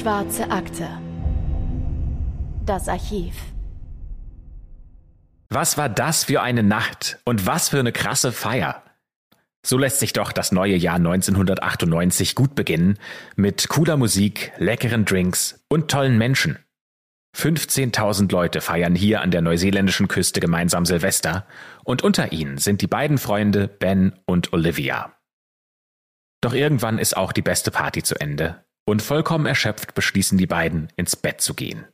Schwarze Akte. Das Archiv. Was war das für eine Nacht und was für eine krasse Feier? So lässt sich doch das neue Jahr 1998 gut beginnen mit cooler Musik, leckeren Drinks und tollen Menschen. 15.000 Leute feiern hier an der neuseeländischen Küste gemeinsam Silvester und unter ihnen sind die beiden Freunde Ben und Olivia. Doch irgendwann ist auch die beste Party zu Ende und vollkommen erschöpft beschließen die beiden, ins Bett zu gehen.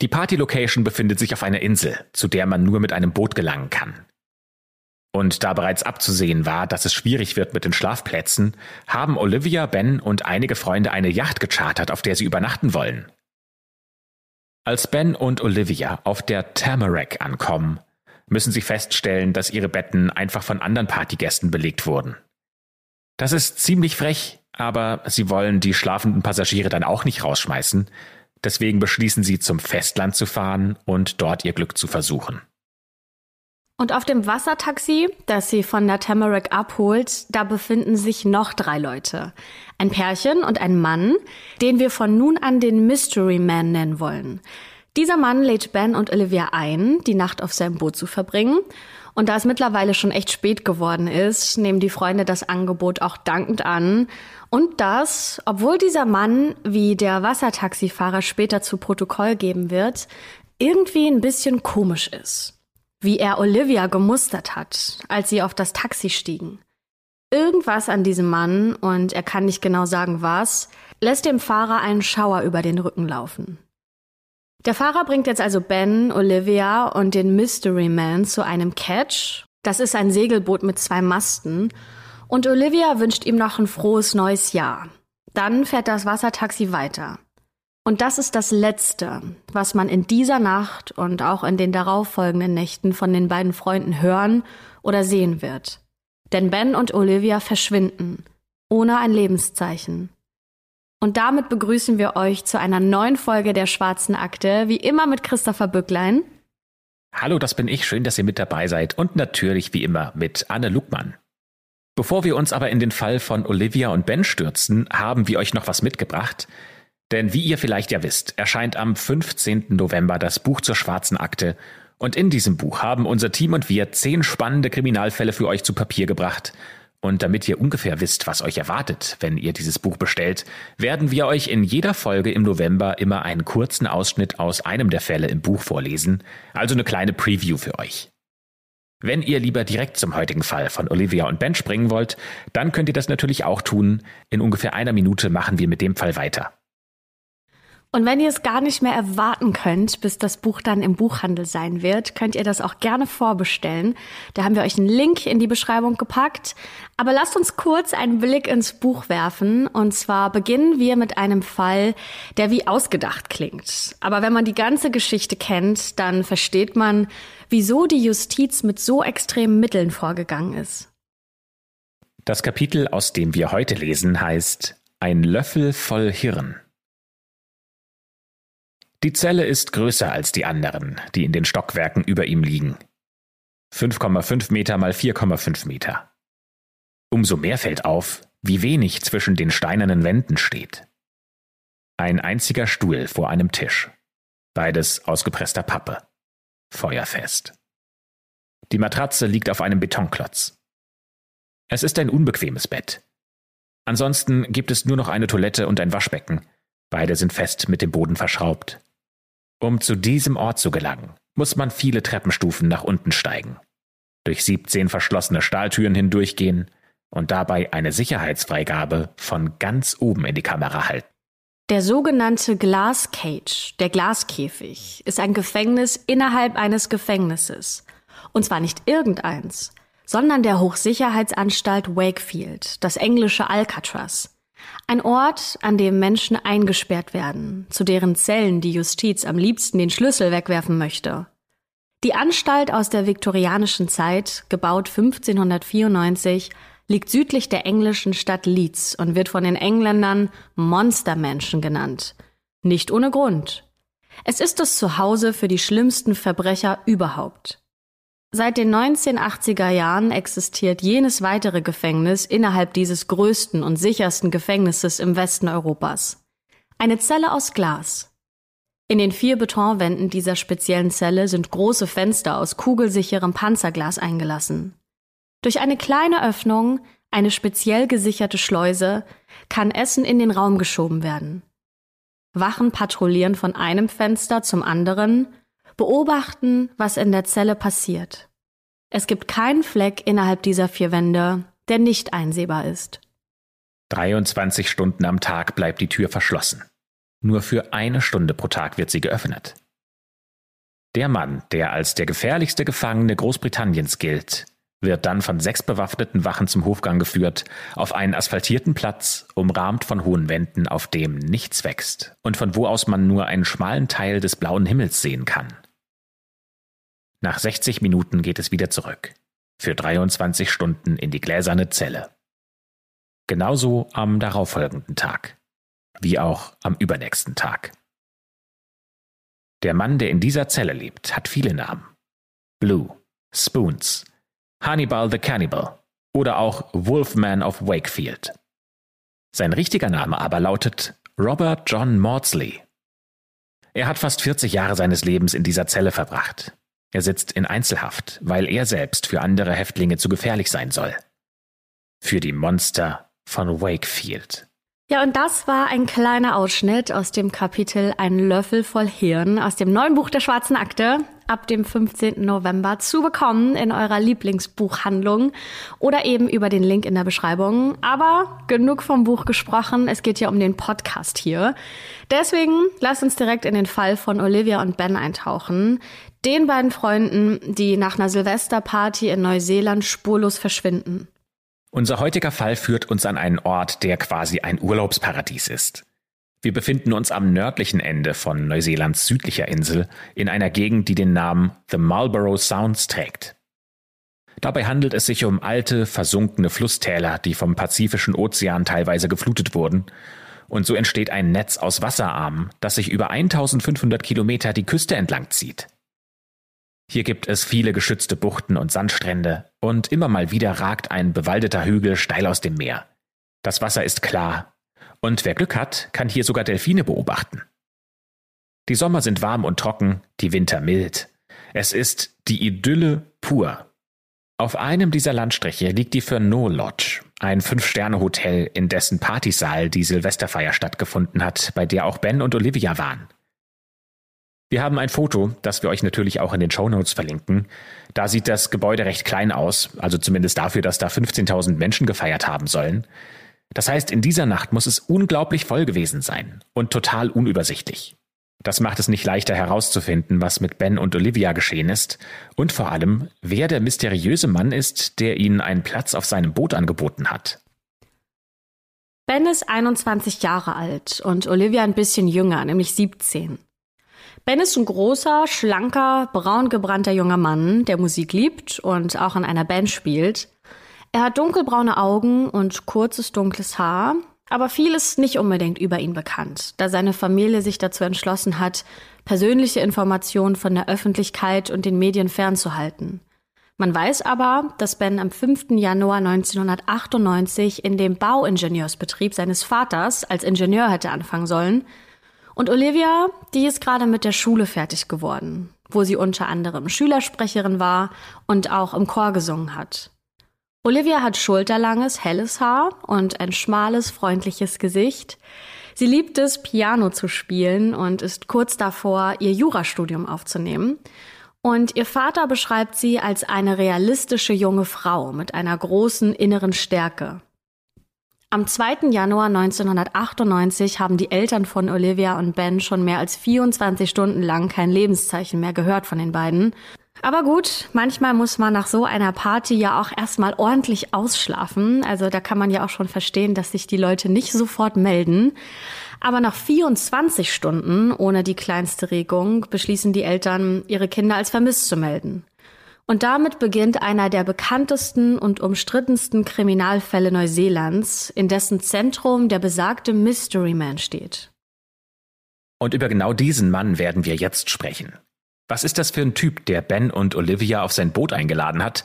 Die Party-Location befindet sich auf einer Insel, zu der man nur mit einem Boot gelangen kann. Und da bereits abzusehen war, dass es schwierig wird mit den Schlafplätzen, haben Olivia, Ben und einige Freunde eine Yacht gechartert, auf der sie übernachten wollen. Als Ben und Olivia auf der Tamarack ankommen, müssen sie feststellen, dass ihre Betten einfach von anderen Partygästen belegt wurden. Das ist ziemlich frech, aber sie wollen die schlafenden Passagiere dann auch nicht rausschmeißen, deswegen beschließen sie zum Festland zu fahren und dort ihr Glück zu versuchen. Und auf dem Wassertaxi, das sie von der Tamarack abholt, da befinden sich noch drei Leute. Ein Pärchen und ein Mann, den wir von nun an den Mystery Man nennen wollen. Dieser Mann lädt Ben und Olivia ein, die Nacht auf seinem Boot zu verbringen. Und da es mittlerweile schon echt spät geworden ist, nehmen die Freunde das Angebot auch dankend an. Und das, obwohl dieser Mann, wie der Wassertaxifahrer später zu Protokoll geben wird, irgendwie ein bisschen komisch ist wie er Olivia gemustert hat, als sie auf das Taxi stiegen. Irgendwas an diesem Mann, und er kann nicht genau sagen was, lässt dem Fahrer einen Schauer über den Rücken laufen. Der Fahrer bringt jetzt also Ben, Olivia und den Mystery Man zu einem Catch. Das ist ein Segelboot mit zwei Masten. Und Olivia wünscht ihm noch ein frohes neues Jahr. Dann fährt das Wassertaxi weiter. Und das ist das Letzte, was man in dieser Nacht und auch in den darauffolgenden Nächten von den beiden Freunden hören oder sehen wird. Denn Ben und Olivia verschwinden, ohne ein Lebenszeichen. Und damit begrüßen wir euch zu einer neuen Folge der Schwarzen Akte, wie immer mit Christopher Bücklein. Hallo, das bin ich, schön, dass ihr mit dabei seid und natürlich wie immer mit Anne Lugmann. Bevor wir uns aber in den Fall von Olivia und Ben stürzen, haben wir euch noch was mitgebracht, denn wie ihr vielleicht ja wisst, erscheint am 15. November das Buch zur schwarzen Akte und in diesem Buch haben unser Team und wir zehn spannende Kriminalfälle für euch zu Papier gebracht. Und damit ihr ungefähr wisst, was euch erwartet, wenn ihr dieses Buch bestellt, werden wir euch in jeder Folge im November immer einen kurzen Ausschnitt aus einem der Fälle im Buch vorlesen, also eine kleine Preview für euch. Wenn ihr lieber direkt zum heutigen Fall von Olivia und Ben springen wollt, dann könnt ihr das natürlich auch tun. In ungefähr einer Minute machen wir mit dem Fall weiter. Und wenn ihr es gar nicht mehr erwarten könnt, bis das Buch dann im Buchhandel sein wird, könnt ihr das auch gerne vorbestellen. Da haben wir euch einen Link in die Beschreibung gepackt. Aber lasst uns kurz einen Blick ins Buch werfen. Und zwar beginnen wir mit einem Fall, der wie ausgedacht klingt. Aber wenn man die ganze Geschichte kennt, dann versteht man, wieso die Justiz mit so extremen Mitteln vorgegangen ist. Das Kapitel, aus dem wir heute lesen, heißt Ein Löffel voll Hirn. Die Zelle ist größer als die anderen, die in den Stockwerken über ihm liegen. 5,5 Meter mal 4,5 Meter. Umso mehr fällt auf, wie wenig zwischen den steinernen Wänden steht. Ein einziger Stuhl vor einem Tisch. Beides aus gepresster Pappe. Feuerfest. Die Matratze liegt auf einem Betonklotz. Es ist ein unbequemes Bett. Ansonsten gibt es nur noch eine Toilette und ein Waschbecken. Beide sind fest mit dem Boden verschraubt. Um zu diesem Ort zu gelangen, muss man viele Treppenstufen nach unten steigen, durch 17 verschlossene Stahltüren hindurchgehen und dabei eine Sicherheitsfreigabe von ganz oben in die Kamera halten. Der sogenannte Glass Cage, der Glaskäfig, ist ein Gefängnis innerhalb eines Gefängnisses. Und zwar nicht irgendeins, sondern der Hochsicherheitsanstalt Wakefield, das englische Alcatraz. Ein Ort, an dem Menschen eingesperrt werden, zu deren Zellen die Justiz am liebsten den Schlüssel wegwerfen möchte. Die Anstalt aus der viktorianischen Zeit, gebaut 1594, liegt südlich der englischen Stadt Leeds und wird von den Engländern Monstermenschen genannt. Nicht ohne Grund. Es ist das Zuhause für die schlimmsten Verbrecher überhaupt. Seit den 1980er Jahren existiert jenes weitere Gefängnis innerhalb dieses größten und sichersten Gefängnisses im Westen Europas. Eine Zelle aus Glas. In den vier Betonwänden dieser speziellen Zelle sind große Fenster aus kugelsicherem Panzerglas eingelassen. Durch eine kleine Öffnung, eine speziell gesicherte Schleuse, kann Essen in den Raum geschoben werden. Wachen patrouillieren von einem Fenster zum anderen, beobachten, was in der Zelle passiert. Es gibt keinen Fleck innerhalb dieser vier Wände, der nicht einsehbar ist. 23 Stunden am Tag bleibt die Tür verschlossen. Nur für eine Stunde pro Tag wird sie geöffnet. Der Mann, der als der gefährlichste Gefangene Großbritanniens gilt, wird dann von sechs bewaffneten Wachen zum Hofgang geführt, auf einen asphaltierten Platz, umrahmt von hohen Wänden, auf dem nichts wächst und von wo aus man nur einen schmalen Teil des blauen Himmels sehen kann. Nach 60 Minuten geht es wieder zurück, für 23 Stunden in die gläserne Zelle. Genauso am darauffolgenden Tag, wie auch am übernächsten Tag. Der Mann, der in dieser Zelle lebt, hat viele Namen. Blue, Spoons, Hannibal the Cannibal oder auch Wolfman of Wakefield. Sein richtiger Name aber lautet Robert John Maudsley. Er hat fast 40 Jahre seines Lebens in dieser Zelle verbracht. Er sitzt in Einzelhaft, weil er selbst für andere Häftlinge zu gefährlich sein soll. Für die Monster von Wakefield. Ja, und das war ein kleiner Ausschnitt aus dem Kapitel Ein Löffel voll Hirn aus dem neuen Buch der Schwarzen Akte ab dem 15. November zu bekommen in eurer Lieblingsbuchhandlung oder eben über den Link in der Beschreibung. Aber genug vom Buch gesprochen, es geht ja um den Podcast hier. Deswegen lasst uns direkt in den Fall von Olivia und Ben eintauchen. Den beiden Freunden, die nach einer Silvesterparty in Neuseeland spurlos verschwinden. Unser heutiger Fall führt uns an einen Ort, der quasi ein Urlaubsparadies ist. Wir befinden uns am nördlichen Ende von Neuseelands südlicher Insel in einer Gegend, die den Namen The Marlborough Sounds trägt. Dabei handelt es sich um alte, versunkene Flusstäler, die vom Pazifischen Ozean teilweise geflutet wurden, und so entsteht ein Netz aus Wasserarmen, das sich über 1500 Kilometer die Küste entlang zieht. Hier gibt es viele geschützte Buchten und Sandstrände und immer mal wieder ragt ein bewaldeter Hügel steil aus dem Meer. Das Wasser ist klar und wer Glück hat, kann hier sogar Delfine beobachten. Die Sommer sind warm und trocken, die Winter mild. Es ist die Idylle pur. Auf einem dieser Landstriche liegt die Fernot Lodge, ein Fünf-Sterne-Hotel, in dessen Partysaal die Silvesterfeier stattgefunden hat, bei der auch Ben und Olivia waren. Wir haben ein Foto, das wir euch natürlich auch in den Show Notes verlinken. Da sieht das Gebäude recht klein aus, also zumindest dafür, dass da 15.000 Menschen gefeiert haben sollen. Das heißt, in dieser Nacht muss es unglaublich voll gewesen sein und total unübersichtlich. Das macht es nicht leichter herauszufinden, was mit Ben und Olivia geschehen ist und vor allem, wer der mysteriöse Mann ist, der ihnen einen Platz auf seinem Boot angeboten hat. Ben ist 21 Jahre alt und Olivia ein bisschen jünger, nämlich 17. Ben ist ein großer, schlanker, braun gebrannter junger Mann, der Musik liebt und auch in einer Band spielt. Er hat dunkelbraune Augen und kurzes dunkles Haar, aber viel ist nicht unbedingt über ihn bekannt, da seine Familie sich dazu entschlossen hat, persönliche Informationen von der Öffentlichkeit und den Medien fernzuhalten. Man weiß aber, dass Ben am 5. Januar 1998 in dem Bauingenieursbetrieb seines Vaters als Ingenieur hätte anfangen sollen und Olivia, die ist gerade mit der Schule fertig geworden, wo sie unter anderem Schülersprecherin war und auch im Chor gesungen hat. Olivia hat schulterlanges, helles Haar und ein schmales, freundliches Gesicht. Sie liebt es, Piano zu spielen und ist kurz davor, ihr Jurastudium aufzunehmen. Und ihr Vater beschreibt sie als eine realistische junge Frau mit einer großen inneren Stärke. Am 2. Januar 1998 haben die Eltern von Olivia und Ben schon mehr als 24 Stunden lang kein Lebenszeichen mehr gehört von den beiden. Aber gut, manchmal muss man nach so einer Party ja auch erstmal ordentlich ausschlafen. Also da kann man ja auch schon verstehen, dass sich die Leute nicht sofort melden. Aber nach 24 Stunden ohne die kleinste Regung beschließen die Eltern, ihre Kinder als vermisst zu melden. Und damit beginnt einer der bekanntesten und umstrittensten Kriminalfälle Neuseelands, in dessen Zentrum der besagte Mystery Man steht. Und über genau diesen Mann werden wir jetzt sprechen. Was ist das für ein Typ, der Ben und Olivia auf sein Boot eingeladen hat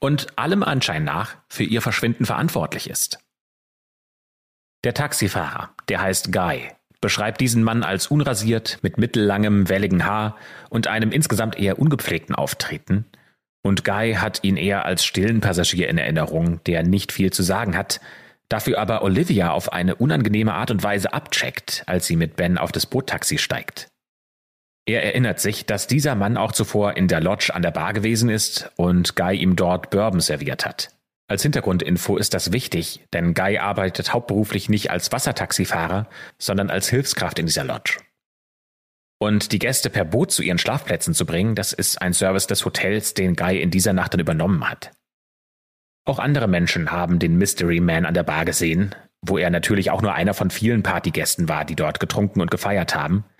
und allem Anschein nach für ihr Verschwinden verantwortlich ist? Der Taxifahrer, der heißt Guy, beschreibt diesen Mann als unrasiert, mit mittellangem, welligem Haar und einem insgesamt eher ungepflegten Auftreten. Und Guy hat ihn eher als stillen Passagier in Erinnerung, der nicht viel zu sagen hat, dafür aber Olivia auf eine unangenehme Art und Weise abcheckt, als sie mit Ben auf das Boottaxi steigt. Er erinnert sich, dass dieser Mann auch zuvor in der Lodge an der Bar gewesen ist und Guy ihm dort Bourbon serviert hat. Als Hintergrundinfo ist das wichtig, denn Guy arbeitet hauptberuflich nicht als Wassertaxifahrer, sondern als Hilfskraft in dieser Lodge. Und die Gäste per Boot zu ihren Schlafplätzen zu bringen, das ist ein Service des Hotels, den Guy in dieser Nacht dann übernommen hat. Auch andere Menschen haben den Mystery Man an der Bar gesehen, wo er natürlich auch nur einer von vielen Partygästen war, die dort getrunken und gefeiert haben –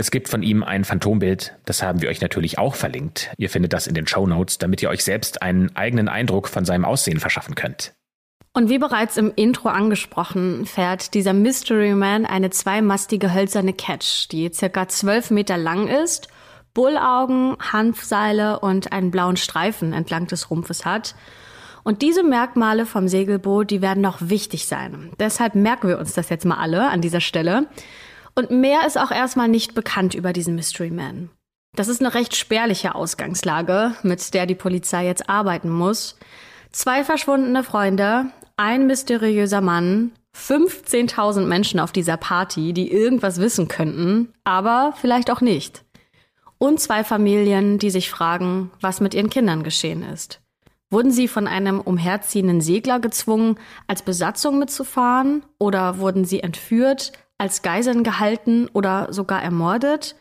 es gibt von ihm ein Phantombild, das haben wir euch natürlich auch verlinkt. Ihr findet das in den Show Notes, damit ihr euch selbst einen eigenen Eindruck von seinem Aussehen verschaffen könnt. Und wie bereits im Intro angesprochen, fährt dieser Mystery Man eine zweimastige hölzerne Catch, die circa zwölf Meter lang ist, Bullaugen, Hanfseile und einen blauen Streifen entlang des Rumpfes hat. Und diese Merkmale vom Segelboot, die werden noch wichtig sein. Deshalb merken wir uns das jetzt mal alle an dieser Stelle. Und mehr ist auch erstmal nicht bekannt über diesen Mystery Man. Das ist eine recht spärliche Ausgangslage, mit der die Polizei jetzt arbeiten muss. Zwei verschwundene Freunde, ein mysteriöser Mann, 15.000 Menschen auf dieser Party, die irgendwas wissen könnten, aber vielleicht auch nicht. Und zwei Familien, die sich fragen, was mit ihren Kindern geschehen ist. Wurden sie von einem umherziehenden Segler gezwungen, als Besatzung mitzufahren? Oder wurden sie entführt, als Geiseln gehalten oder sogar ermordet?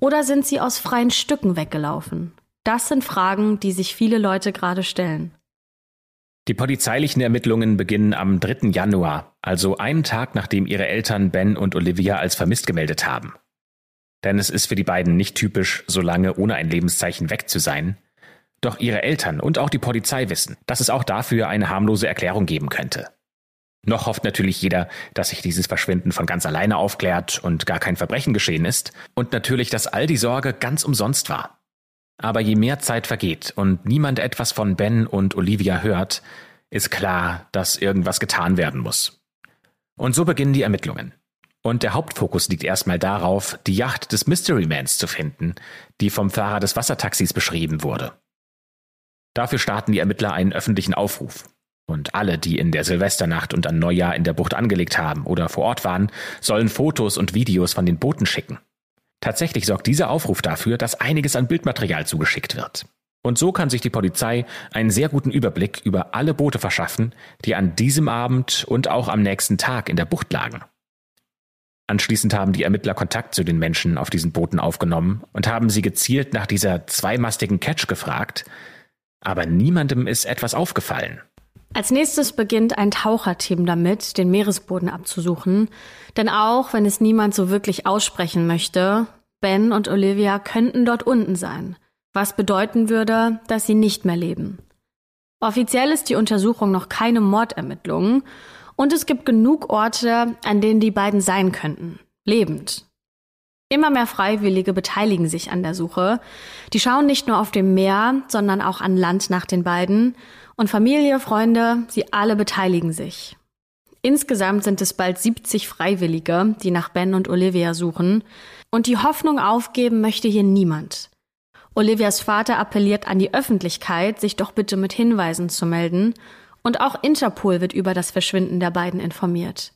Oder sind sie aus freien Stücken weggelaufen? Das sind Fragen, die sich viele Leute gerade stellen. Die polizeilichen Ermittlungen beginnen am 3. Januar, also einen Tag nachdem ihre Eltern Ben und Olivia als vermisst gemeldet haben. Denn es ist für die beiden nicht typisch, so lange ohne ein Lebenszeichen weg zu sein. Doch ihre Eltern und auch die Polizei wissen, dass es auch dafür eine harmlose Erklärung geben könnte. Noch hofft natürlich jeder, dass sich dieses Verschwinden von ganz alleine aufklärt und gar kein Verbrechen geschehen ist und natürlich, dass all die Sorge ganz umsonst war. Aber je mehr Zeit vergeht und niemand etwas von Ben und Olivia hört, ist klar, dass irgendwas getan werden muss. Und so beginnen die Ermittlungen. Und der Hauptfokus liegt erstmal darauf, die Yacht des Mystery Mans zu finden, die vom Fahrer des Wassertaxis beschrieben wurde. Dafür starten die Ermittler einen öffentlichen Aufruf. Und alle, die in der Silvesternacht und an Neujahr in der Bucht angelegt haben oder vor Ort waren, sollen Fotos und Videos von den Booten schicken. Tatsächlich sorgt dieser Aufruf dafür, dass einiges an Bildmaterial zugeschickt wird. Und so kann sich die Polizei einen sehr guten Überblick über alle Boote verschaffen, die an diesem Abend und auch am nächsten Tag in der Bucht lagen. Anschließend haben die Ermittler Kontakt zu den Menschen auf diesen Booten aufgenommen und haben sie gezielt nach dieser zweimastigen Catch gefragt, aber niemandem ist etwas aufgefallen. Als nächstes beginnt ein Taucherteam damit, den Meeresboden abzusuchen. Denn auch wenn es niemand so wirklich aussprechen möchte, Ben und Olivia könnten dort unten sein. Was bedeuten würde, dass sie nicht mehr leben. Offiziell ist die Untersuchung noch keine Mordermittlung und es gibt genug Orte, an denen die beiden sein könnten. Lebend. Immer mehr Freiwillige beteiligen sich an der Suche. Die schauen nicht nur auf dem Meer, sondern auch an Land nach den beiden und Familie, Freunde, sie alle beteiligen sich. Insgesamt sind es bald 70 Freiwillige, die nach Ben und Olivia suchen. Und die Hoffnung aufgeben möchte hier niemand. Olivias Vater appelliert an die Öffentlichkeit, sich doch bitte mit Hinweisen zu melden. Und auch Interpol wird über das Verschwinden der beiden informiert.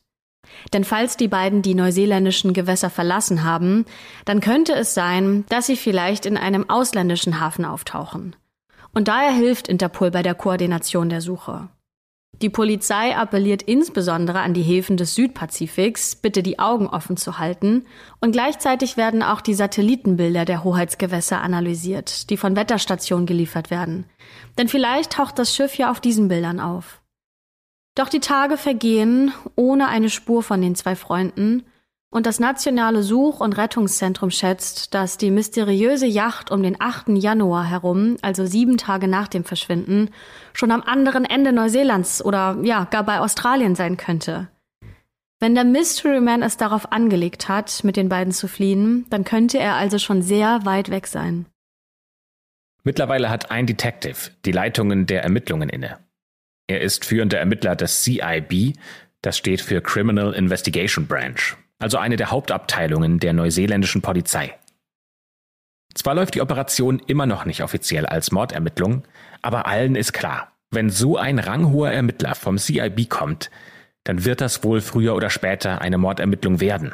Denn falls die beiden die neuseeländischen Gewässer verlassen haben, dann könnte es sein, dass sie vielleicht in einem ausländischen Hafen auftauchen. Und daher hilft Interpol bei der Koordination der Suche. Die Polizei appelliert insbesondere an die Häfen des Südpazifiks, bitte die Augen offen zu halten, und gleichzeitig werden auch die Satellitenbilder der Hoheitsgewässer analysiert, die von Wetterstationen geliefert werden. Denn vielleicht taucht das Schiff ja auf diesen Bildern auf. Doch die Tage vergehen ohne eine Spur von den zwei Freunden, und das Nationale Such- und Rettungszentrum schätzt, dass die mysteriöse Yacht um den 8. Januar herum, also sieben Tage nach dem Verschwinden, schon am anderen Ende Neuseelands oder ja, gar bei Australien sein könnte. Wenn der Mystery Man es darauf angelegt hat, mit den beiden zu fliehen, dann könnte er also schon sehr weit weg sein. Mittlerweile hat ein Detective die Leitungen der Ermittlungen inne. Er ist führender Ermittler des CIB, das steht für Criminal Investigation Branch, also eine der Hauptabteilungen der neuseeländischen Polizei. Zwar läuft die Operation immer noch nicht offiziell als Mordermittlung, aber allen ist klar, wenn so ein ranghoher Ermittler vom CIB kommt, dann wird das wohl früher oder später eine Mordermittlung werden.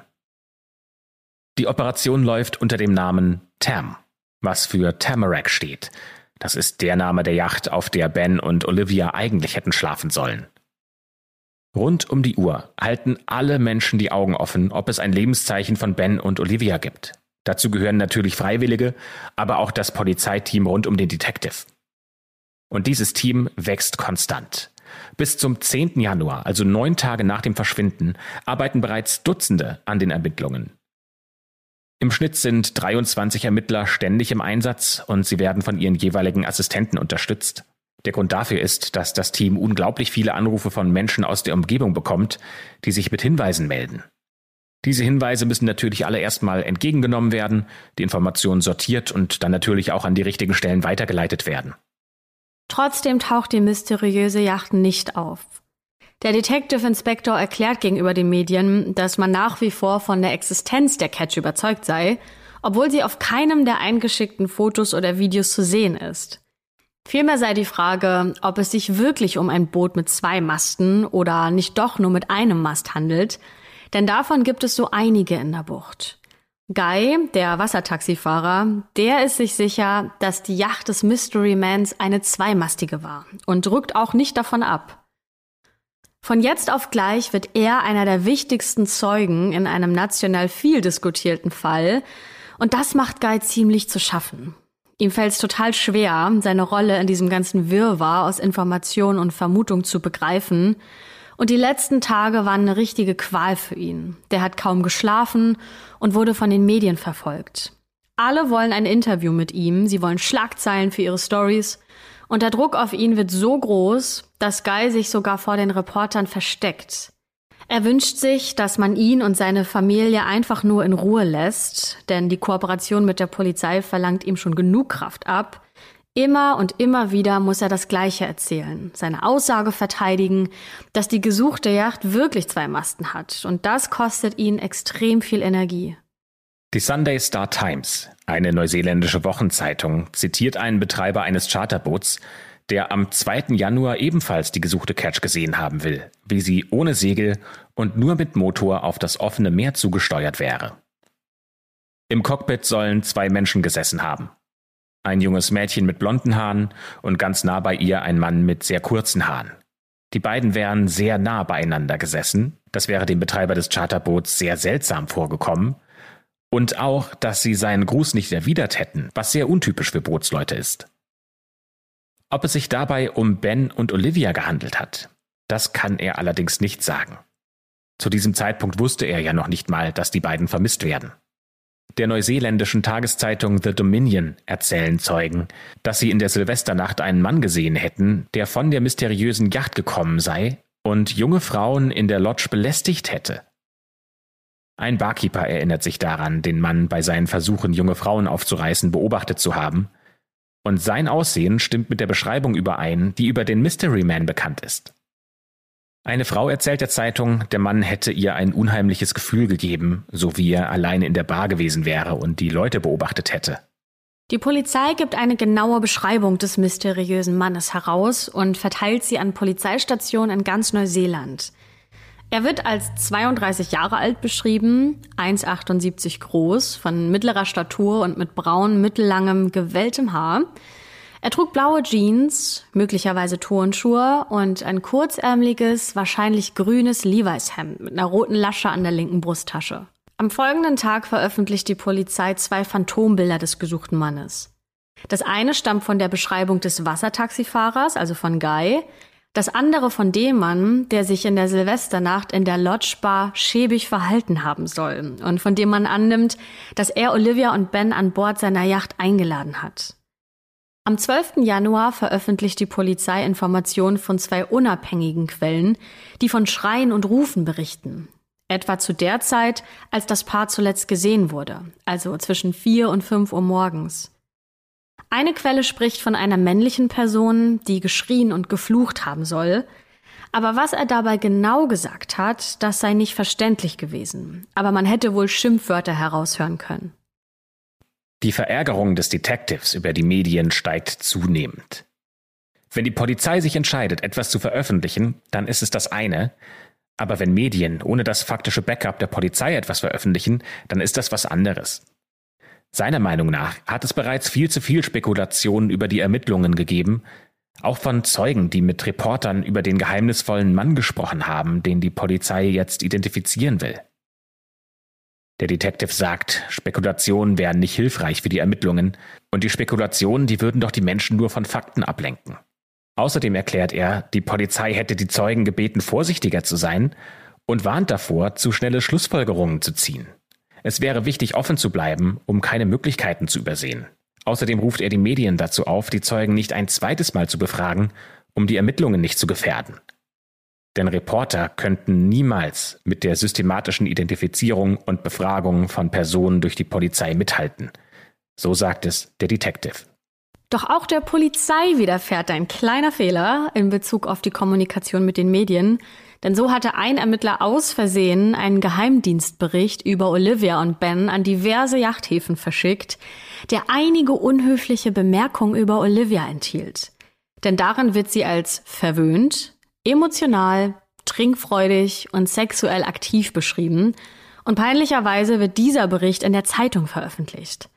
Die Operation läuft unter dem Namen TAM, was für Tamarack steht. Das ist der Name der Yacht, auf der Ben und Olivia eigentlich hätten schlafen sollen. Rund um die Uhr halten alle Menschen die Augen offen, ob es ein Lebenszeichen von Ben und Olivia gibt. Dazu gehören natürlich Freiwillige, aber auch das Polizeiteam rund um den Detective. Und dieses Team wächst konstant. Bis zum 10. Januar, also neun Tage nach dem Verschwinden, arbeiten bereits Dutzende an den Ermittlungen. Im Schnitt sind 23 Ermittler ständig im Einsatz und sie werden von ihren jeweiligen Assistenten unterstützt. Der Grund dafür ist, dass das Team unglaublich viele Anrufe von Menschen aus der Umgebung bekommt, die sich mit Hinweisen melden. Diese Hinweise müssen natürlich alle erstmal entgegengenommen werden, die Informationen sortiert und dann natürlich auch an die richtigen Stellen weitergeleitet werden. Trotzdem taucht die mysteriöse Yacht nicht auf. Der Detective Inspector erklärt gegenüber den Medien, dass man nach wie vor von der Existenz der Catch überzeugt sei, obwohl sie auf keinem der eingeschickten Fotos oder Videos zu sehen ist. Vielmehr sei die Frage, ob es sich wirklich um ein Boot mit zwei Masten oder nicht doch nur mit einem Mast handelt, denn davon gibt es so einige in der Bucht. Guy, der Wassertaxifahrer, der ist sich sicher, dass die Yacht des Mystery Mans eine zweimastige war und rückt auch nicht davon ab. Von jetzt auf gleich wird er einer der wichtigsten Zeugen in einem national viel diskutierten Fall und das macht Guy ziemlich zu schaffen. Ihm fällt es total schwer, seine Rolle in diesem ganzen Wirrwarr aus Information und Vermutung zu begreifen. Und die letzten Tage waren eine richtige Qual für ihn. Der hat kaum geschlafen und wurde von den Medien verfolgt. Alle wollen ein Interview mit ihm, sie wollen Schlagzeilen für ihre Stories. Und der Druck auf ihn wird so groß, dass Guy sich sogar vor den Reportern versteckt. Er wünscht sich, dass man ihn und seine Familie einfach nur in Ruhe lässt, denn die Kooperation mit der Polizei verlangt ihm schon genug Kraft ab. Immer und immer wieder muss er das Gleiche erzählen, seine Aussage verteidigen, dass die gesuchte Yacht wirklich zwei Masten hat, und das kostet ihn extrem viel Energie. Die Sunday Star Times, eine neuseeländische Wochenzeitung, zitiert einen Betreiber eines Charterboots, der am 2. Januar ebenfalls die gesuchte Catch gesehen haben will, wie sie ohne Segel und nur mit Motor auf das offene Meer zugesteuert wäre. Im Cockpit sollen zwei Menschen gesessen haben. Ein junges Mädchen mit blonden Haaren und ganz nah bei ihr ein Mann mit sehr kurzen Haaren. Die beiden wären sehr nah beieinander gesessen, das wäre dem Betreiber des Charterboots sehr seltsam vorgekommen, und auch, dass sie seinen Gruß nicht erwidert hätten, was sehr untypisch für Bootsleute ist. Ob es sich dabei um Ben und Olivia gehandelt hat, das kann er allerdings nicht sagen. Zu diesem Zeitpunkt wusste er ja noch nicht mal, dass die beiden vermisst werden. Der neuseeländischen Tageszeitung The Dominion erzählen Zeugen, dass sie in der Silvesternacht einen Mann gesehen hätten, der von der mysteriösen Yacht gekommen sei und junge Frauen in der Lodge belästigt hätte. Ein Barkeeper erinnert sich daran, den Mann bei seinen Versuchen, junge Frauen aufzureißen, beobachtet zu haben und sein Aussehen stimmt mit der Beschreibung überein, die über den Mystery Man bekannt ist. Eine Frau erzählt der Zeitung, der Mann hätte ihr ein unheimliches Gefühl gegeben, so wie er alleine in der Bar gewesen wäre und die Leute beobachtet hätte. Die Polizei gibt eine genaue Beschreibung des mysteriösen Mannes heraus und verteilt sie an Polizeistationen in ganz Neuseeland. Er wird als 32 Jahre alt beschrieben, 1,78 groß, von mittlerer Statur und mit braun, mittellangem, gewelltem Haar. Er trug blaue Jeans, möglicherweise Turnschuhe und ein kurzärmeliges, wahrscheinlich grünes Levi's-Hemd mit einer roten Lasche an der linken Brusttasche. Am folgenden Tag veröffentlicht die Polizei zwei Phantombilder des gesuchten Mannes. Das eine stammt von der Beschreibung des Wassertaxifahrers, also von Guy. Das andere von dem Mann, der sich in der Silvesternacht in der Lodge Bar schäbig verhalten haben soll und von dem man annimmt, dass er Olivia und Ben an Bord seiner Yacht eingeladen hat. Am 12. Januar veröffentlicht die Polizei Informationen von zwei unabhängigen Quellen, die von Schreien und Rufen berichten. Etwa zu der Zeit, als das Paar zuletzt gesehen wurde, also zwischen vier und fünf Uhr morgens. Eine Quelle spricht von einer männlichen Person, die geschrien und geflucht haben soll. Aber was er dabei genau gesagt hat, das sei nicht verständlich gewesen. Aber man hätte wohl Schimpfwörter heraushören können. Die Verärgerung des Detectives über die Medien steigt zunehmend. Wenn die Polizei sich entscheidet, etwas zu veröffentlichen, dann ist es das eine, aber wenn Medien ohne das faktische Backup der Polizei etwas veröffentlichen, dann ist das was anderes. Seiner Meinung nach hat es bereits viel zu viel Spekulationen über die Ermittlungen gegeben, auch von Zeugen, die mit Reportern über den geheimnisvollen Mann gesprochen haben, den die Polizei jetzt identifizieren will. Der Detective sagt, Spekulationen wären nicht hilfreich für die Ermittlungen und die Spekulationen, die würden doch die Menschen nur von Fakten ablenken. Außerdem erklärt er, die Polizei hätte die Zeugen gebeten, vorsichtiger zu sein und warnt davor, zu schnelle Schlussfolgerungen zu ziehen. Es wäre wichtig, offen zu bleiben, um keine Möglichkeiten zu übersehen. Außerdem ruft er die Medien dazu auf, die Zeugen nicht ein zweites Mal zu befragen, um die Ermittlungen nicht zu gefährden. Denn Reporter könnten niemals mit der systematischen Identifizierung und Befragung von Personen durch die Polizei mithalten. So sagt es der Detective. Doch auch der Polizei widerfährt ein kleiner Fehler in Bezug auf die Kommunikation mit den Medien, denn so hatte ein Ermittler aus Versehen einen Geheimdienstbericht über Olivia und Ben an diverse Yachthäfen verschickt, der einige unhöfliche Bemerkungen über Olivia enthielt. Denn darin wird sie als verwöhnt, emotional, trinkfreudig und sexuell aktiv beschrieben, und peinlicherweise wird dieser Bericht in der Zeitung veröffentlicht.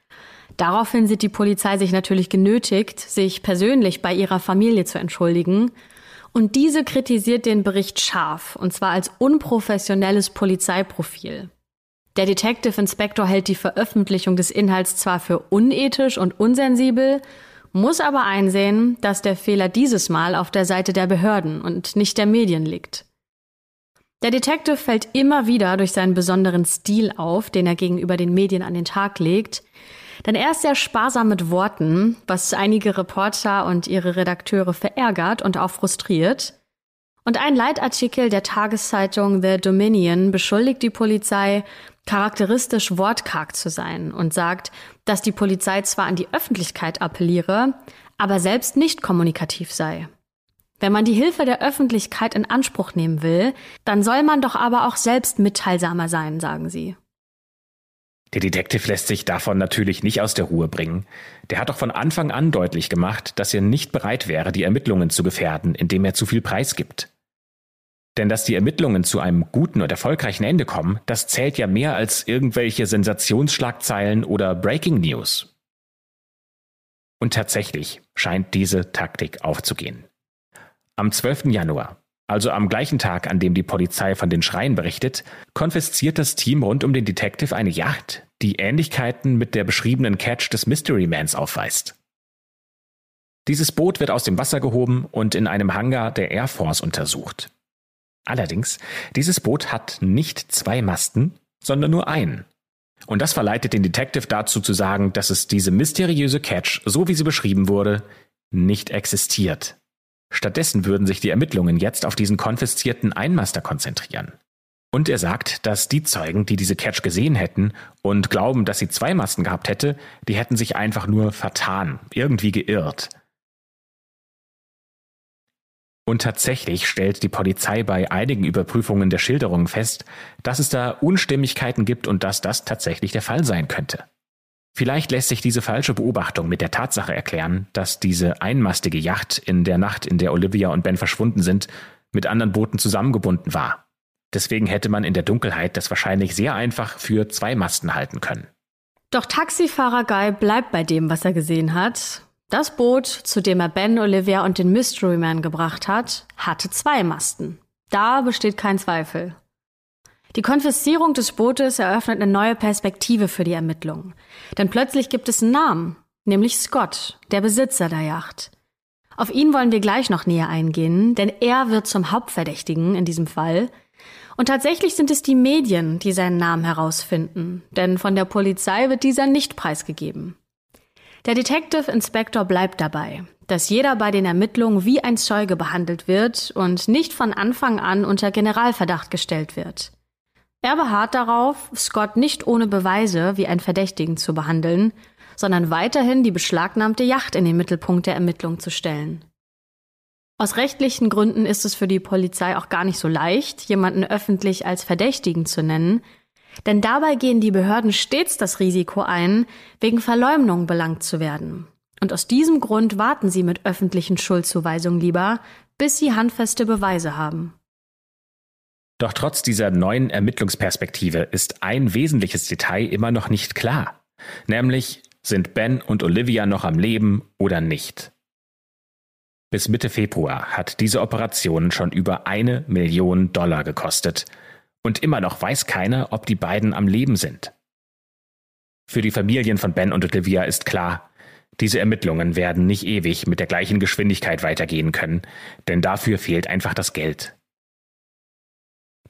Daraufhin sieht die Polizei sich natürlich genötigt, sich persönlich bei ihrer Familie zu entschuldigen. Und diese kritisiert den Bericht scharf, und zwar als unprofessionelles Polizeiprofil. Der Detective Inspector hält die Veröffentlichung des Inhalts zwar für unethisch und unsensibel, muss aber einsehen, dass der Fehler dieses Mal auf der Seite der Behörden und nicht der Medien liegt. Der Detective fällt immer wieder durch seinen besonderen Stil auf, den er gegenüber den Medien an den Tag legt, denn er ist sehr sparsam mit Worten, was einige Reporter und ihre Redakteure verärgert und auch frustriert. Und ein Leitartikel der Tageszeitung The Dominion beschuldigt die Polizei, charakteristisch wortkarg zu sein und sagt, dass die Polizei zwar an die Öffentlichkeit appelliere, aber selbst nicht kommunikativ sei. Wenn man die Hilfe der Öffentlichkeit in Anspruch nehmen will, dann soll man doch aber auch selbst mitteilsamer sein, sagen sie. Der Detective lässt sich davon natürlich nicht aus der Ruhe bringen. Der hat doch von Anfang an deutlich gemacht, dass er nicht bereit wäre, die Ermittlungen zu gefährden, indem er zu viel Preis gibt. Denn dass die Ermittlungen zu einem guten und erfolgreichen Ende kommen, das zählt ja mehr als irgendwelche Sensationsschlagzeilen oder Breaking News. Und tatsächlich scheint diese Taktik aufzugehen. Am 12. Januar, also am gleichen Tag, an dem die Polizei von den Schreien berichtet, konfisziert das Team rund um den Detective eine Yacht, die Ähnlichkeiten mit der beschriebenen Catch des Mystery Mans aufweist. Dieses Boot wird aus dem Wasser gehoben und in einem Hangar der Air Force untersucht. Allerdings, dieses Boot hat nicht zwei Masten, sondern nur einen. Und das verleitet den Detective dazu zu sagen, dass es diese mysteriöse Catch, so wie sie beschrieben wurde, nicht existiert. Stattdessen würden sich die Ermittlungen jetzt auf diesen konfiszierten Einmaster konzentrieren. Und er sagt, dass die Zeugen, die diese Catch gesehen hätten und glauben, dass sie zwei Masten gehabt hätte, die hätten sich einfach nur vertan, irgendwie geirrt. Und tatsächlich stellt die Polizei bei einigen Überprüfungen der Schilderungen fest, dass es da Unstimmigkeiten gibt und dass das tatsächlich der Fall sein könnte. Vielleicht lässt sich diese falsche Beobachtung mit der Tatsache erklären, dass diese einmastige Yacht in der Nacht, in der Olivia und Ben verschwunden sind, mit anderen Booten zusammengebunden war. Deswegen hätte man in der Dunkelheit das wahrscheinlich sehr einfach für zwei Masten halten können. Doch Taxifahrer Guy bleibt bei dem, was er gesehen hat. Das Boot, zu dem er Ben, Olivia und den Mystery Man gebracht hat, hatte zwei Masten. Da besteht kein Zweifel. Die Konfiszierung des Bootes eröffnet eine neue Perspektive für die Ermittlungen. Denn plötzlich gibt es einen Namen, nämlich Scott, der Besitzer der Yacht. Auf ihn wollen wir gleich noch näher eingehen, denn er wird zum Hauptverdächtigen in diesem Fall. Und tatsächlich sind es die Medien, die seinen Namen herausfinden, denn von der Polizei wird dieser nicht preisgegeben. Der Detective Inspector bleibt dabei, dass jeder bei den Ermittlungen wie ein Zeuge behandelt wird und nicht von Anfang an unter Generalverdacht gestellt wird. Er beharrt darauf, Scott nicht ohne Beweise wie einen Verdächtigen zu behandeln, sondern weiterhin die beschlagnahmte Yacht in den Mittelpunkt der Ermittlung zu stellen. Aus rechtlichen Gründen ist es für die Polizei auch gar nicht so leicht, jemanden öffentlich als Verdächtigen zu nennen, denn dabei gehen die Behörden stets das Risiko ein, wegen Verleumdung belangt zu werden. Und aus diesem Grund warten sie mit öffentlichen Schuldzuweisungen lieber, bis sie handfeste Beweise haben. Doch trotz dieser neuen Ermittlungsperspektive ist ein wesentliches Detail immer noch nicht klar, nämlich sind Ben und Olivia noch am Leben oder nicht. Bis Mitte Februar hat diese Operation schon über eine Million Dollar gekostet und immer noch weiß keiner, ob die beiden am Leben sind. Für die Familien von Ben und Olivia ist klar, diese Ermittlungen werden nicht ewig mit der gleichen Geschwindigkeit weitergehen können, denn dafür fehlt einfach das Geld.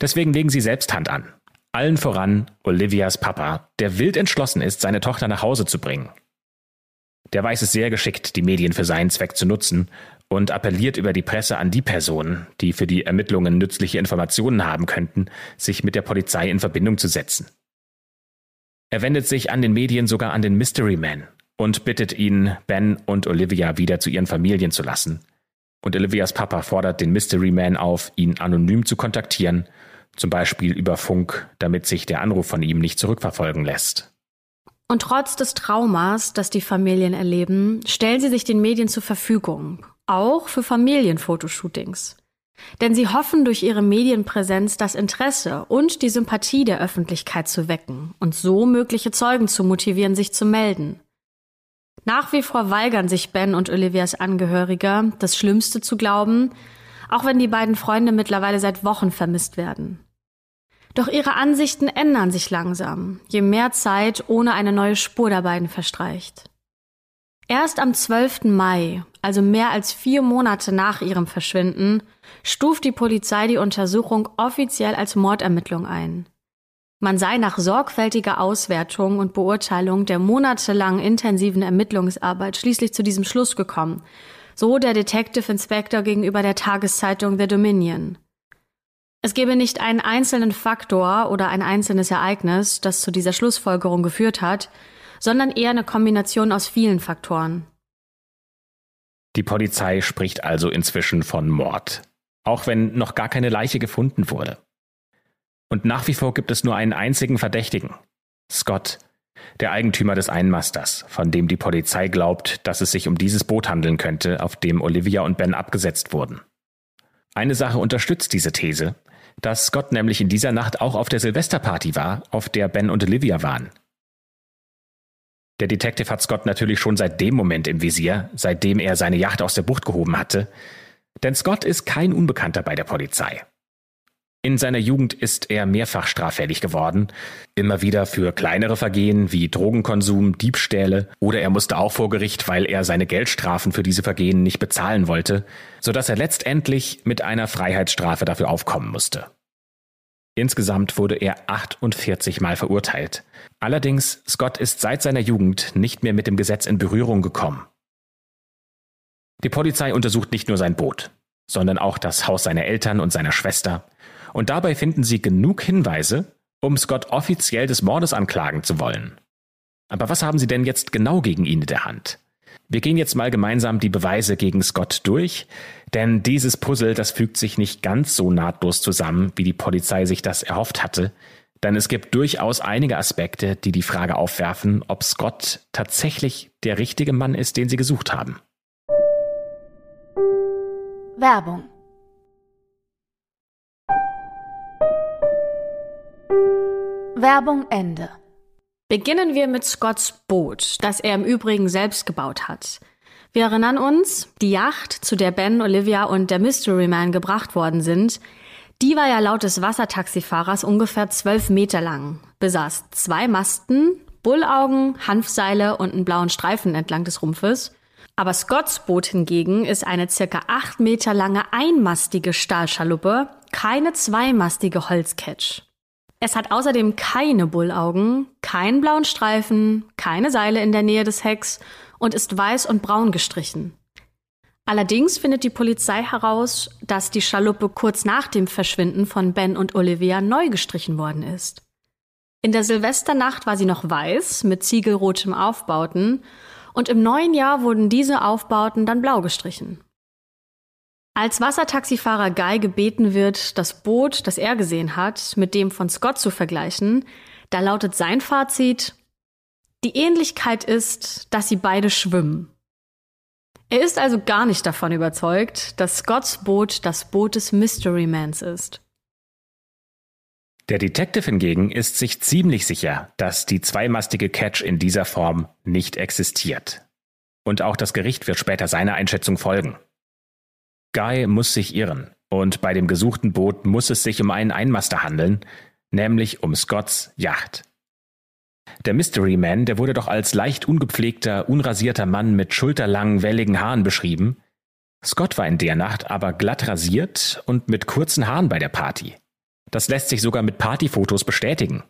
Deswegen legen sie selbst Hand an. Allen voran Olivias Papa, der wild entschlossen ist, seine Tochter nach Hause zu bringen. Der weiß es sehr geschickt, die Medien für seinen Zweck zu nutzen und appelliert über die Presse an die Personen, die für die Ermittlungen nützliche Informationen haben könnten, sich mit der Polizei in Verbindung zu setzen. Er wendet sich an den Medien sogar an den Mystery Man und bittet ihn, Ben und Olivia wieder zu ihren Familien zu lassen. Und Olivias Papa fordert den Mystery Man auf, ihn anonym zu kontaktieren, zum Beispiel über Funk, damit sich der Anruf von ihm nicht zurückverfolgen lässt. Und trotz des Traumas, das die Familien erleben, stellen sie sich den Medien zur Verfügung, auch für Familienfotoshootings. Denn sie hoffen durch ihre Medienpräsenz das Interesse und die Sympathie der Öffentlichkeit zu wecken und so mögliche Zeugen zu motivieren, sich zu melden. Nach wie vor weigern sich Ben und Olivias Angehörige, das Schlimmste zu glauben, auch wenn die beiden Freunde mittlerweile seit Wochen vermisst werden. Doch ihre Ansichten ändern sich langsam, je mehr Zeit ohne eine neue Spur der beiden verstreicht. Erst am 12. Mai, also mehr als vier Monate nach ihrem Verschwinden, stuft die Polizei die Untersuchung offiziell als Mordermittlung ein. Man sei nach sorgfältiger Auswertung und Beurteilung der monatelang intensiven Ermittlungsarbeit schließlich zu diesem Schluss gekommen, so der Detective Inspector gegenüber der Tageszeitung The Dominion. Es gebe nicht einen einzelnen Faktor oder ein einzelnes Ereignis, das zu dieser Schlussfolgerung geführt hat, sondern eher eine Kombination aus vielen Faktoren. Die Polizei spricht also inzwischen von Mord, auch wenn noch gar keine Leiche gefunden wurde. Und nach wie vor gibt es nur einen einzigen Verdächtigen, Scott, der Eigentümer des Einmasters, von dem die Polizei glaubt, dass es sich um dieses Boot handeln könnte, auf dem Olivia und Ben abgesetzt wurden. Eine Sache unterstützt diese These, dass Scott nämlich in dieser Nacht auch auf der Silvesterparty war, auf der Ben und Olivia waren. Der Detective hat Scott natürlich schon seit dem Moment im Visier, seitdem er seine Yacht aus der Bucht gehoben hatte, denn Scott ist kein Unbekannter bei der Polizei. In seiner Jugend ist er mehrfach straffällig geworden, immer wieder für kleinere Vergehen wie Drogenkonsum, Diebstähle oder er musste auch vor Gericht, weil er seine Geldstrafen für diese Vergehen nicht bezahlen wollte, so dass er letztendlich mit einer Freiheitsstrafe dafür aufkommen musste. Insgesamt wurde er 48 Mal verurteilt. Allerdings, Scott ist seit seiner Jugend nicht mehr mit dem Gesetz in Berührung gekommen. Die Polizei untersucht nicht nur sein Boot, sondern auch das Haus seiner Eltern und seiner Schwester, und dabei finden sie genug Hinweise, um Scott offiziell des Mordes anklagen zu wollen. Aber was haben sie denn jetzt genau gegen ihn in der Hand? Wir gehen jetzt mal gemeinsam die Beweise gegen Scott durch, denn dieses Puzzle, das fügt sich nicht ganz so nahtlos zusammen, wie die Polizei sich das erhofft hatte, denn es gibt durchaus einige Aspekte, die die Frage aufwerfen, ob Scott tatsächlich der richtige Mann ist, den sie gesucht haben. Werbung Werbung Ende. Beginnen wir mit Scotts Boot, das er im Übrigen selbst gebaut hat. Wir erinnern uns, die Yacht, zu der Ben, Olivia und der Mystery Man gebracht worden sind, die war ja laut des Wassertaxifahrers ungefähr zwölf Meter lang, besaß zwei Masten, Bullaugen, Hanfseile und einen blauen Streifen entlang des Rumpfes. Aber Scotts Boot hingegen ist eine circa acht Meter lange einmastige Stahlschaluppe, keine zweimastige Holzcatch. Es hat außerdem keine Bullaugen, keinen blauen Streifen, keine Seile in der Nähe des Hecks und ist weiß und braun gestrichen. Allerdings findet die Polizei heraus, dass die Schaluppe kurz nach dem Verschwinden von Ben und Olivia neu gestrichen worden ist. In der Silvesternacht war sie noch weiß mit ziegelrotem Aufbauten und im neuen Jahr wurden diese Aufbauten dann blau gestrichen. Als Wassertaxifahrer Guy gebeten wird, das Boot, das er gesehen hat, mit dem von Scott zu vergleichen, da lautet sein Fazit, die Ähnlichkeit ist, dass sie beide schwimmen. Er ist also gar nicht davon überzeugt, dass Scotts Boot das Boot des Mystery Mans ist. Der Detective hingegen ist sich ziemlich sicher, dass die zweimastige Catch in dieser Form nicht existiert. Und auch das Gericht wird später seiner Einschätzung folgen. Guy muss sich irren und bei dem gesuchten Boot muss es sich um einen Einmaster handeln, nämlich um Scotts Yacht. Der Mystery Man, der wurde doch als leicht ungepflegter, unrasierter Mann mit schulterlangen, welligen Haaren beschrieben. Scott war in der Nacht aber glatt rasiert und mit kurzen Haaren bei der Party. Das lässt sich sogar mit Partyfotos bestätigen.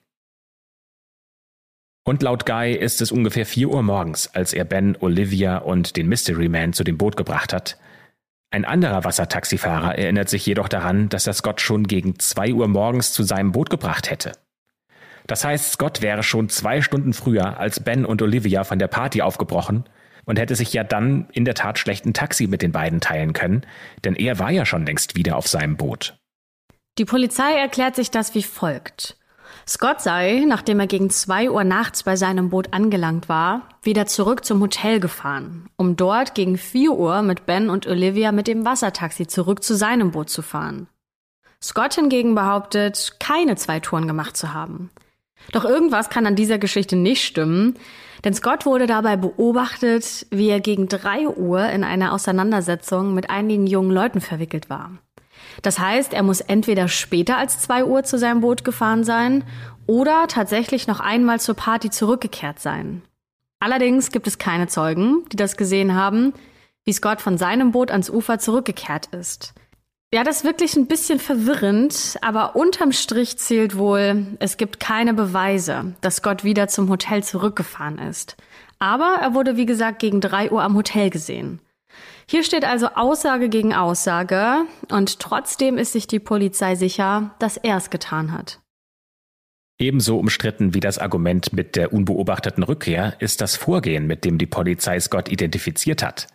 Und laut Guy ist es ungefähr 4 Uhr morgens, als er Ben, Olivia und den Mystery Man zu dem Boot gebracht hat. Ein anderer Wassertaxifahrer erinnert sich jedoch daran, dass er Scott schon gegen zwei Uhr morgens zu seinem Boot gebracht hätte. Das heißt, Scott wäre schon zwei Stunden früher als Ben und Olivia von der Party aufgebrochen und hätte sich ja dann in der Tat schlecht ein Taxi mit den beiden teilen können, denn er war ja schon längst wieder auf seinem Boot. Die Polizei erklärt sich das wie folgt. Scott sei, nachdem er gegen zwei Uhr nachts bei seinem Boot angelangt war, wieder zurück zum Hotel gefahren, um dort gegen vier Uhr mit Ben und Olivia mit dem Wassertaxi zurück zu seinem Boot zu fahren. Scott hingegen behauptet, keine zwei Touren gemacht zu haben. Doch irgendwas kann an dieser Geschichte nicht stimmen, denn Scott wurde dabei beobachtet, wie er gegen drei Uhr in einer Auseinandersetzung mit einigen jungen Leuten verwickelt war. Das heißt, er muss entweder später als zwei Uhr zu seinem Boot gefahren sein oder tatsächlich noch einmal zur Party zurückgekehrt sein. Allerdings gibt es keine Zeugen, die das gesehen haben, wie Scott von seinem Boot ans Ufer zurückgekehrt ist. Ja, das ist wirklich ein bisschen verwirrend, aber unterm Strich zählt wohl, es gibt keine Beweise, dass Scott wieder zum Hotel zurückgefahren ist. Aber er wurde, wie gesagt, gegen drei Uhr am Hotel gesehen. Hier steht also Aussage gegen Aussage und trotzdem ist sich die Polizei sicher, dass er es getan hat. Ebenso umstritten wie das Argument mit der unbeobachteten Rückkehr ist das Vorgehen, mit dem die Polizei Scott identifiziert hat.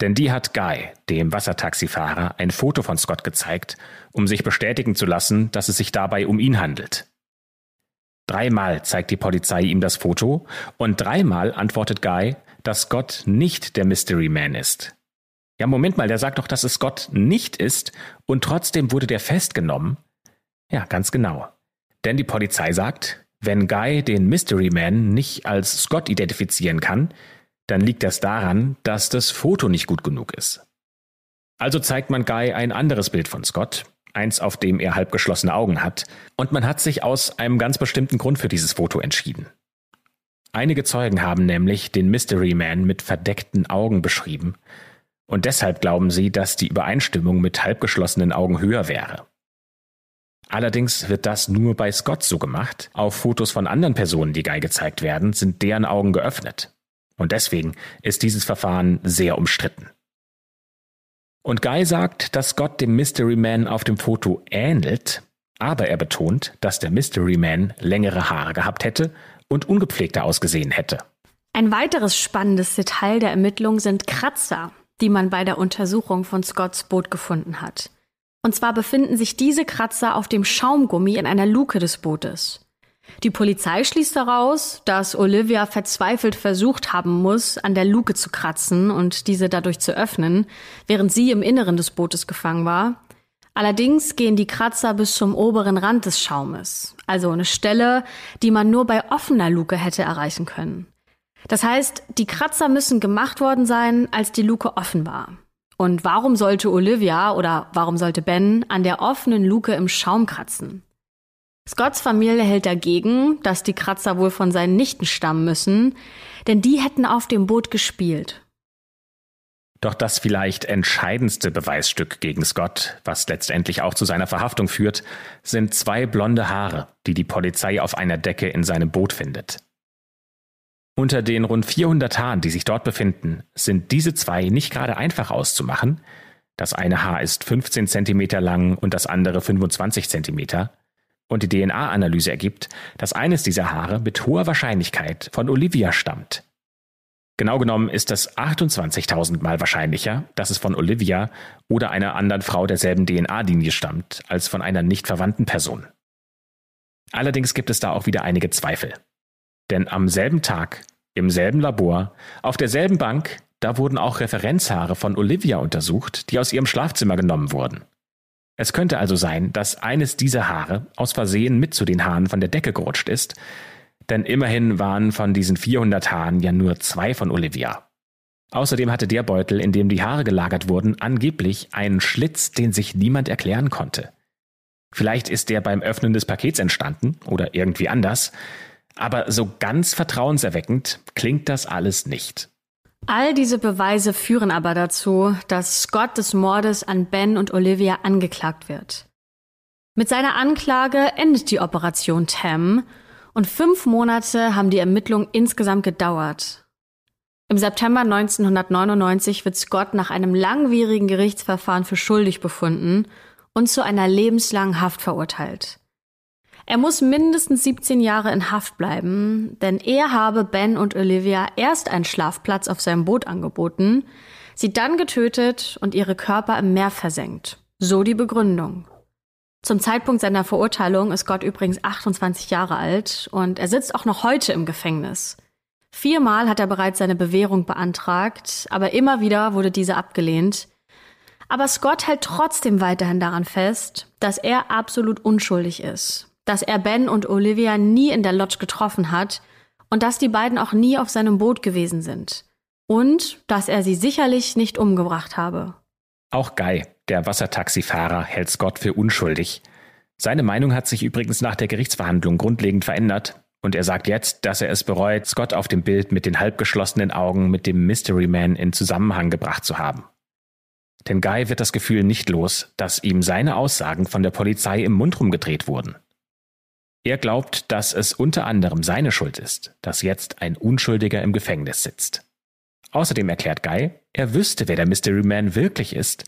Denn die hat Guy, dem Wassertaxifahrer, ein Foto von Scott gezeigt, um sich bestätigen zu lassen, dass es sich dabei um ihn handelt. Dreimal zeigt die Polizei ihm das Foto und dreimal antwortet Guy, dass Gott nicht der Mystery Man ist. Ja, Moment mal, der sagt doch, dass es Gott nicht ist und trotzdem wurde der festgenommen. Ja, ganz genau. Denn die Polizei sagt, wenn Guy den Mystery Man nicht als Scott identifizieren kann, dann liegt das daran, dass das Foto nicht gut genug ist. Also zeigt man Guy ein anderes Bild von Scott, eins, auf dem er halbgeschlossene Augen hat, und man hat sich aus einem ganz bestimmten Grund für dieses Foto entschieden. Einige Zeugen haben nämlich den Mystery Man mit verdeckten Augen beschrieben, und deshalb glauben sie, dass die Übereinstimmung mit halbgeschlossenen Augen höher wäre. Allerdings wird das nur bei Scott so gemacht. Auf Fotos von anderen Personen, die Guy gezeigt werden, sind deren Augen geöffnet. Und deswegen ist dieses Verfahren sehr umstritten. Und Guy sagt, dass Scott dem Mystery Man auf dem Foto ähnelt, aber er betont, dass der Mystery Man längere Haare gehabt hätte und ungepflegter ausgesehen hätte. Ein weiteres spannendes Detail der Ermittlung sind Kratzer, die man bei der Untersuchung von Scotts Boot gefunden hat. Und zwar befinden sich diese Kratzer auf dem Schaumgummi in einer Luke des Bootes. Die Polizei schließt daraus, dass Olivia verzweifelt versucht haben muss, an der Luke zu kratzen und diese dadurch zu öffnen, während sie im Inneren des Bootes gefangen war. Allerdings gehen die Kratzer bis zum oberen Rand des Schaumes, also eine Stelle, die man nur bei offener Luke hätte erreichen können. Das heißt, die Kratzer müssen gemacht worden sein, als die Luke offen war. Und warum sollte Olivia oder warum sollte Ben an der offenen Luke im Schaum kratzen? Scotts Familie hält dagegen, dass die Kratzer wohl von seinen Nichten stammen müssen, denn die hätten auf dem Boot gespielt. Doch das vielleicht entscheidendste Beweisstück gegen Scott, was letztendlich auch zu seiner Verhaftung führt, sind zwei blonde Haare, die die Polizei auf einer Decke in seinem Boot findet. Unter den rund 400 Haaren, die sich dort befinden, sind diese zwei nicht gerade einfach auszumachen. Das eine Haar ist 15 cm lang und das andere 25 cm. Und die DNA-Analyse ergibt, dass eines dieser Haare mit hoher Wahrscheinlichkeit von Olivia stammt. Genau genommen ist es 28.000 Mal wahrscheinlicher, dass es von Olivia oder einer anderen Frau derselben DNA-Linie stammt, als von einer nicht verwandten Person. Allerdings gibt es da auch wieder einige Zweifel. Denn am selben Tag, im selben Labor, auf derselben Bank, da wurden auch Referenzhaare von Olivia untersucht, die aus ihrem Schlafzimmer genommen wurden. Es könnte also sein, dass eines dieser Haare aus Versehen mit zu den Haaren von der Decke gerutscht ist, denn immerhin waren von diesen 400 Haaren ja nur zwei von Olivia. Außerdem hatte der Beutel, in dem die Haare gelagert wurden, angeblich einen Schlitz, den sich niemand erklären konnte. Vielleicht ist der beim Öffnen des Pakets entstanden oder irgendwie anders, aber so ganz vertrauenserweckend klingt das alles nicht. All diese Beweise führen aber dazu, dass Scott des Mordes an Ben und Olivia angeklagt wird. Mit seiner Anklage endet die Operation Tam und fünf Monate haben die Ermittlungen insgesamt gedauert. Im September 1999 wird Scott nach einem langwierigen Gerichtsverfahren für schuldig befunden und zu einer lebenslangen Haft verurteilt. Er muss mindestens 17 Jahre in Haft bleiben, denn er habe Ben und Olivia erst einen Schlafplatz auf seinem Boot angeboten, sie dann getötet und ihre Körper im Meer versenkt. So die Begründung. Zum Zeitpunkt seiner Verurteilung ist Gott übrigens 28 Jahre alt und er sitzt auch noch heute im Gefängnis. Viermal hat er bereits seine Bewährung beantragt, aber immer wieder wurde diese abgelehnt. Aber Scott hält trotzdem weiterhin daran fest, dass er absolut unschuldig ist, dass er Ben und Olivia nie in der Lodge getroffen hat und dass die beiden auch nie auf seinem Boot gewesen sind. Und dass er sie sicherlich nicht umgebracht habe. Auch Guy, der Wassertaxifahrer, hält Scott für unschuldig. Seine Meinung hat sich übrigens nach der Gerichtsverhandlung grundlegend verändert und er sagt jetzt, dass er es bereut, Scott auf dem Bild mit den halbgeschlossenen Augen mit dem Mystery Man in Zusammenhang gebracht zu haben. Denn Guy wird das Gefühl nicht los, dass ihm seine Aussagen von der Polizei im Mund rumgedreht wurden. Er glaubt, dass es unter anderem seine Schuld ist, dass jetzt ein Unschuldiger im Gefängnis sitzt. Außerdem erklärt Guy, er wüsste, wer der Mystery Man wirklich ist.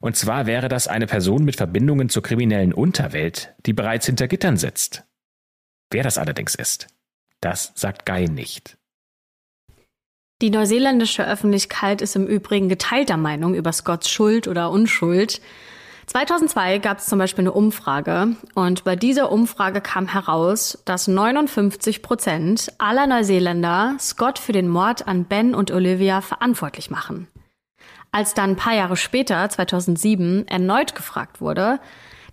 Und zwar wäre das eine Person mit Verbindungen zur kriminellen Unterwelt, die bereits hinter Gittern sitzt. Wer das allerdings ist, das sagt Guy nicht. Die neuseeländische Öffentlichkeit ist im Übrigen geteilter Meinung über Scotts Schuld oder Unschuld. 2002 gab es zum Beispiel eine Umfrage und bei dieser Umfrage kam heraus, dass 59 Prozent aller Neuseeländer Scott für den Mord an Ben und Olivia verantwortlich machen. Als dann ein paar Jahre später, 2007, erneut gefragt wurde,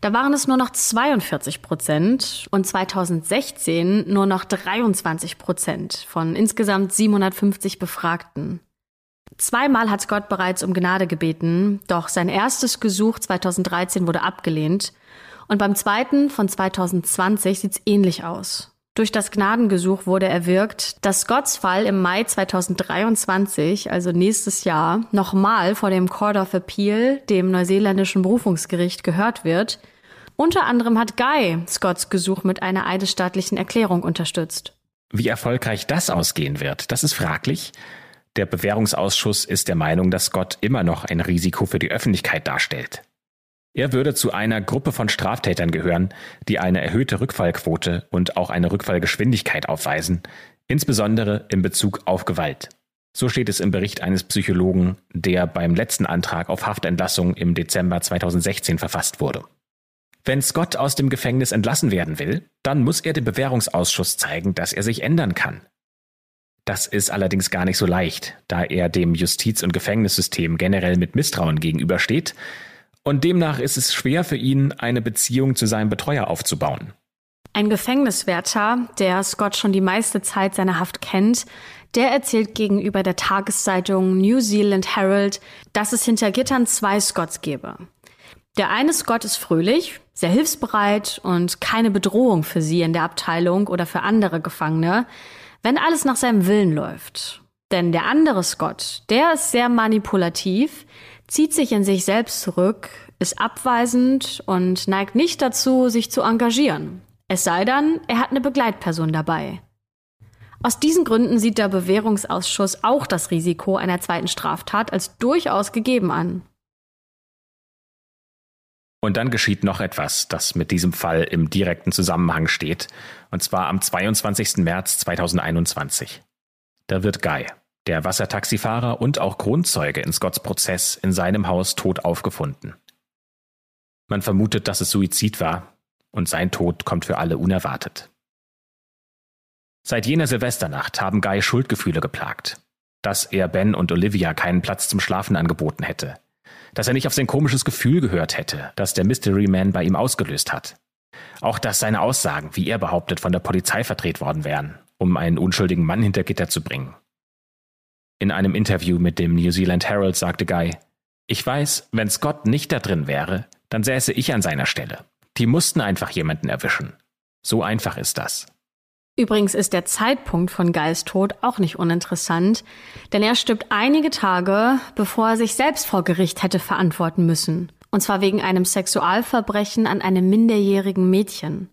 da waren es nur noch 42 Prozent und 2016 nur noch 23 Prozent von insgesamt 750 Befragten. Zweimal hat Scott bereits um Gnade gebeten, doch sein erstes Gesuch 2013 wurde abgelehnt und beim zweiten von 2020 sieht's ähnlich aus. Durch das Gnadengesuch wurde erwirkt, dass Scotts Fall im Mai 2023, also nächstes Jahr, nochmal vor dem Court of Appeal, dem neuseeländischen Berufungsgericht, gehört wird. Unter anderem hat Guy Scotts Gesuch mit einer eidesstaatlichen Erklärung unterstützt. Wie erfolgreich das ausgehen wird, das ist fraglich. Der Bewährungsausschuss ist der Meinung, dass Scott immer noch ein Risiko für die Öffentlichkeit darstellt. Er würde zu einer Gruppe von Straftätern gehören, die eine erhöhte Rückfallquote und auch eine Rückfallgeschwindigkeit aufweisen, insbesondere in Bezug auf Gewalt. So steht es im Bericht eines Psychologen, der beim letzten Antrag auf Haftentlassung im Dezember 2016 verfasst wurde. Wenn Scott aus dem Gefängnis entlassen werden will, dann muss er dem Bewährungsausschuss zeigen, dass er sich ändern kann. Das ist allerdings gar nicht so leicht, da er dem Justiz- und Gefängnissystem generell mit Misstrauen gegenübersteht, und demnach ist es schwer für ihn, eine Beziehung zu seinem Betreuer aufzubauen. Ein Gefängniswärter, der Scott schon die meiste Zeit seiner Haft kennt, der erzählt gegenüber der Tageszeitung New Zealand Herald, dass es hinter Gittern zwei Scotts gebe. Der eine Scott ist fröhlich, sehr hilfsbereit und keine Bedrohung für sie in der Abteilung oder für andere Gefangene wenn alles nach seinem Willen läuft. Denn der andere Scott, der ist sehr manipulativ, zieht sich in sich selbst zurück, ist abweisend und neigt nicht dazu, sich zu engagieren. Es sei dann, er hat eine Begleitperson dabei. Aus diesen Gründen sieht der Bewährungsausschuss auch das Risiko einer zweiten Straftat als durchaus gegeben an. Und dann geschieht noch etwas, das mit diesem Fall im direkten Zusammenhang steht, und zwar am 22. März 2021. Da wird Guy, der Wassertaxifahrer und auch Grundzeuge in Scotts Prozess, in seinem Haus tot aufgefunden. Man vermutet, dass es Suizid war, und sein Tod kommt für alle unerwartet. Seit jener Silvesternacht haben Guy Schuldgefühle geplagt. Dass er Ben und Olivia keinen Platz zum Schlafen angeboten hätte. Dass er nicht auf sein komisches Gefühl gehört hätte, das der Mystery Man bei ihm ausgelöst hat. Auch dass seine Aussagen, wie er behauptet, von der Polizei verdreht worden wären, um einen unschuldigen Mann hinter Gitter zu bringen. In einem Interview mit dem New Zealand Herald sagte Guy, ich weiß, wenn Scott nicht da drin wäre, dann säße ich an seiner Stelle. Die mussten einfach jemanden erwischen. So einfach ist das. Übrigens ist der Zeitpunkt von Guys Tod auch nicht uninteressant, denn er stirbt einige Tage, bevor er sich selbst vor Gericht hätte verantworten müssen. Und zwar wegen einem Sexualverbrechen an einem minderjährigen Mädchen.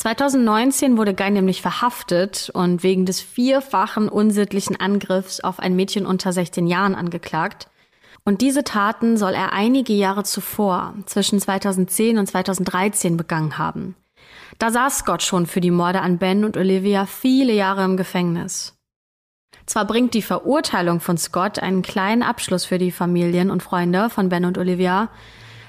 2019 wurde Guy nämlich verhaftet und wegen des vierfachen unsittlichen Angriffs auf ein Mädchen unter 16 Jahren angeklagt. Und diese Taten soll er einige Jahre zuvor, zwischen 2010 und 2013, begangen haben. Da saß Scott schon für die Morde an Ben und Olivia viele Jahre im Gefängnis. Zwar bringt die Verurteilung von Scott einen kleinen Abschluss für die Familien und Freunde von Ben und Olivia,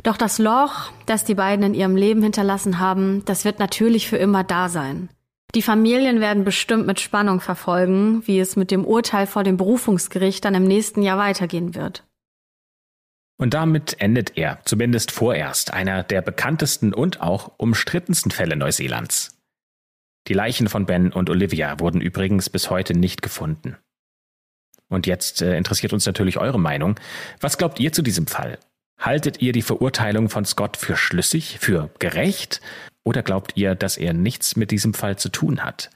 doch das Loch, das die beiden in ihrem Leben hinterlassen haben, das wird natürlich für immer da sein. Die Familien werden bestimmt mit Spannung verfolgen, wie es mit dem Urteil vor dem Berufungsgericht dann im nächsten Jahr weitergehen wird. Und damit endet er, zumindest vorerst, einer der bekanntesten und auch umstrittensten Fälle Neuseelands. Die Leichen von Ben und Olivia wurden übrigens bis heute nicht gefunden. Und jetzt äh, interessiert uns natürlich eure Meinung. Was glaubt ihr zu diesem Fall? Haltet ihr die Verurteilung von Scott für schlüssig, für gerecht? Oder glaubt ihr, dass er nichts mit diesem Fall zu tun hat?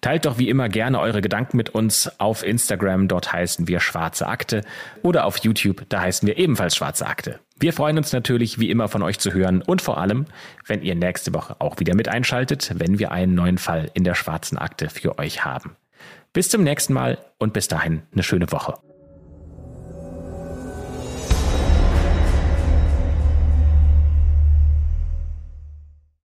Teilt doch wie immer gerne eure Gedanken mit uns auf Instagram, dort heißen wir Schwarze Akte, oder auf YouTube, da heißen wir ebenfalls Schwarze Akte. Wir freuen uns natürlich wie immer von euch zu hören und vor allem, wenn ihr nächste Woche auch wieder mit einschaltet, wenn wir einen neuen Fall in der Schwarzen Akte für euch haben. Bis zum nächsten Mal und bis dahin eine schöne Woche.